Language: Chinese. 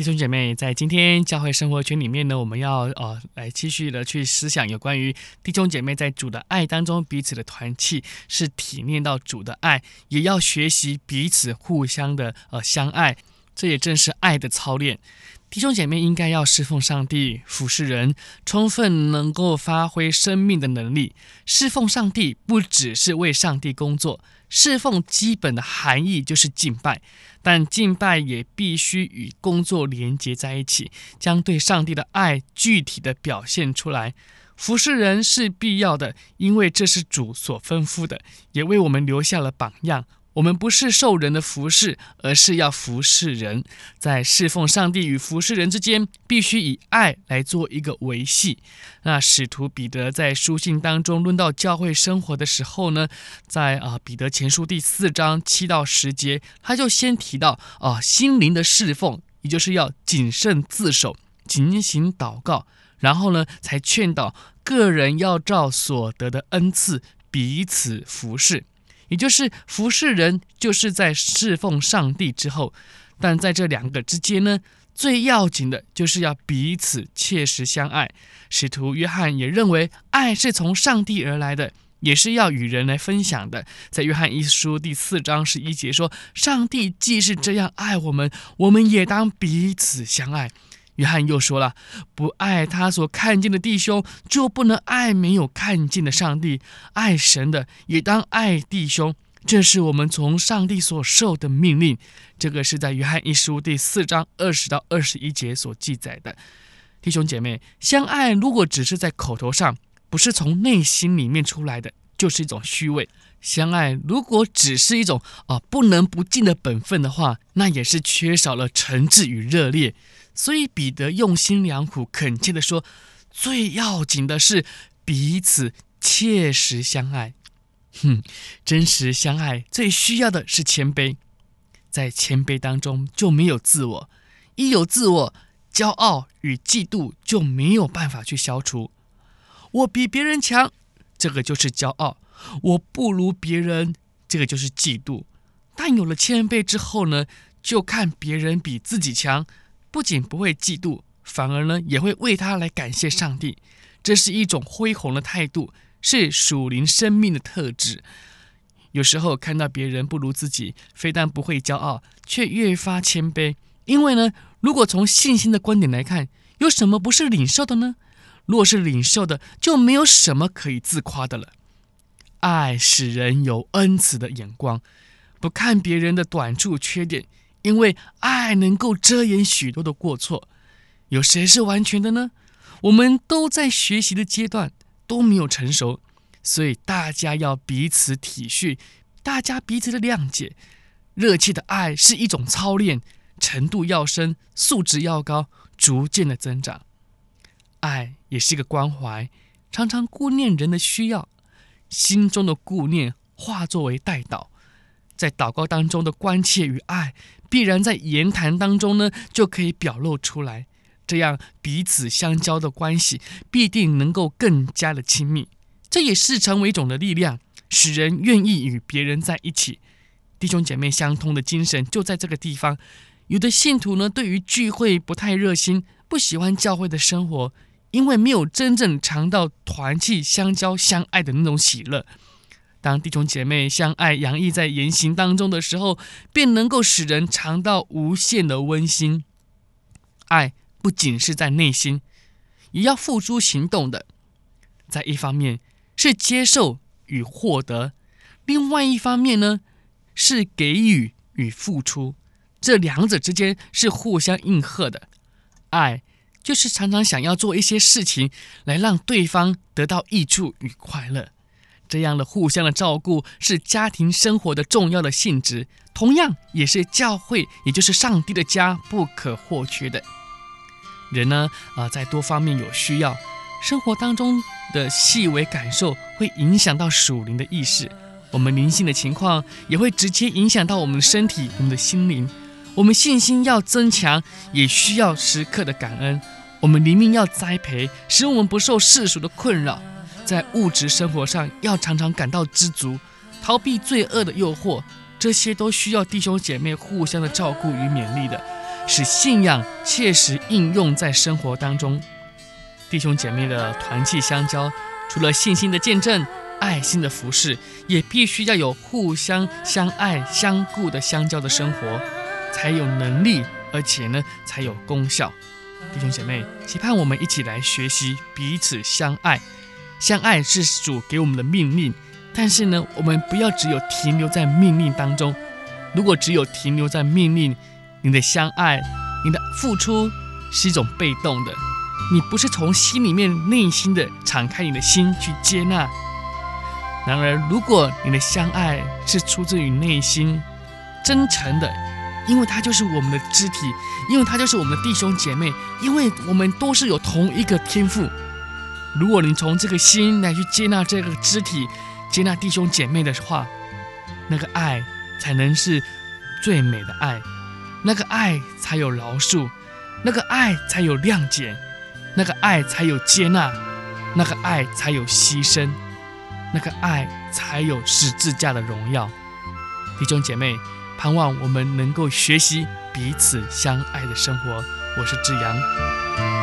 弟兄姐妹，在今天教会生活圈里面呢，我们要呃来继续的去思想有关于弟兄姐妹在主的爱当中彼此的团契，是体验到主的爱，也要学习彼此互相的呃相爱，这也正是爱的操练。弟兄姐妹应该要侍奉上帝、服侍人，充分能够发挥生命的能力。侍奉上帝不只是为上帝工作。侍奉基本的含义就是敬拜，但敬拜也必须与工作连接在一起，将对上帝的爱具体的表现出来。服侍人是必要的，因为这是主所吩咐的，也为我们留下了榜样。我们不是受人的服侍，而是要服侍人。在侍奉上帝与服侍人之间，必须以爱来做一个维系。那使徒彼得在书信当中论到教会生活的时候呢，在啊彼得前书第四章七到十节，他就先提到啊心灵的侍奉，也就是要谨慎自守，警醒祷告，然后呢才劝导个人要照所得的恩赐彼此服侍。也就是服侍人，就是在侍奉上帝之后，但在这两个之间呢，最要紧的就是要彼此切实相爱。使徒约翰也认为，爱是从上帝而来的，也是要与人来分享的。在约翰一书第四章十一节说：“上帝既是这样爱我们，我们也当彼此相爱。”约翰又说了：“不爱他所看见的弟兄，就不能爱没有看见的上帝。爱神的，也当爱弟兄。这是我们从上帝所受的命令。”这个是在约翰一书第四章二十到二十一节所记载的。弟兄姐妹，相爱如果只是在口头上，不是从内心里面出来的，就是一种虚伪；相爱如果只是一种啊不能不尽的本分的话，那也是缺少了诚挚与热烈。所以彼得用心良苦，恳切地说：“最要紧的是彼此切实相爱。哼，真实相爱最需要的是谦卑，在谦卑当中就没有自我，一有自我，骄傲与嫉妒就没有办法去消除。我比别人强，这个就是骄傲；我不如别人，这个就是嫉妒。但有了谦卑之后呢，就看别人比自己强。”不仅不会嫉妒，反而呢也会为他来感谢上帝。这是一种恢宏的态度，是属灵生命的特质。有时候看到别人不如自己，非但不会骄傲，却越发谦卑。因为呢，如果从信心的观点来看，有什么不是领受的呢？若是领受的，就没有什么可以自夸的了。爱使人有恩慈的眼光，不看别人的短处缺点。因为爱能够遮掩许多的过错，有谁是完全的呢？我们都在学习的阶段，都没有成熟，所以大家要彼此体恤，大家彼此的谅解，热切的爱是一种操练，程度要深，素质要高，逐渐的增长。爱也是一个关怀，常常顾念人的需要，心中的顾念化作为代祷。在祷告当中的关切与爱，必然在言谈当中呢，就可以表露出来。这样彼此相交的关系，必定能够更加的亲密。这也是成为一种的力量，使人愿意与别人在一起。弟兄姐妹相通的精神就在这个地方。有的信徒呢，对于聚会不太热心，不喜欢教会的生活，因为没有真正尝到团契相交相爱的那种喜乐。当弟兄姐妹相爱洋溢在言行当中的时候，便能够使人尝到无限的温馨。爱不仅是在内心，也要付诸行动的。在一方面是接受与获得，另外一方面呢，是给予与付出。这两者之间是互相应和的。爱就是常常想要做一些事情来让对方得到益处与快乐。这样的互相的照顾是家庭生活的重要的性质，同样也是教会，也就是上帝的家不可或缺的。人呢，啊、在多方面有需要，生活当中的细微感受会影响到属灵的意识，我们灵性的情况也会直接影响到我们的身体、我们的心灵。我们信心要增强，也需要时刻的感恩。我们灵命要栽培，使我们不受世俗的困扰。在物质生活上要常常感到知足，逃避罪恶的诱惑。这些都需要弟兄姐妹互相的照顾与勉励的，使信仰切实应用在生活当中。弟兄姐妹的团契相交，除了信心的见证、爱心的服侍，也必须要有互相相爱、相顾的相交的生活，才有能力，而且呢才有功效。弟兄姐妹，期盼我们一起来学习彼此相爱。相爱是主给我们的命令。但是呢，我们不要只有停留在命令当中。如果只有停留在命令，你的相爱、你的付出是一种被动的，你不是从心里面、内心的敞开你的心去接纳。然而，如果你的相爱是出自于内心、真诚的，因为他就是我们的肢体，因为他就是我们的弟兄姐妹，因为我们都是有同一个天赋。如果你从这个心来去接纳这个肢体，接纳弟兄姐妹的话，那个爱才能是最美的爱，那个爱才有饶恕，那个爱才有谅解，那个爱才有接纳，那个爱才有牺牲，那个爱才有十字架的荣耀。弟兄姐妹，盼望我们能够学习彼此相爱的生活。我是志阳。